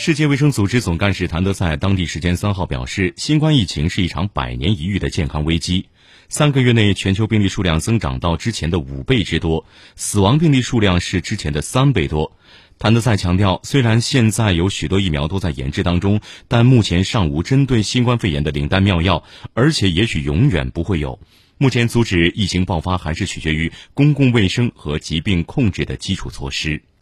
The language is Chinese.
世界卫生组织总干事谭德赛当地时间三号表示新冠疫情是一场百年一遇的健康危机。三个月内全球病例数量增长到之前的五倍之多死亡病例数量是之前的三倍多。谭德赛强调虽然现在有许多疫苗都在研制当中但目前尚无针对新冠肺炎的灵丹妙药而且也许永远不会有。目前阻止疫情爆发还是取决于公共卫生和疾病控制的基础措施。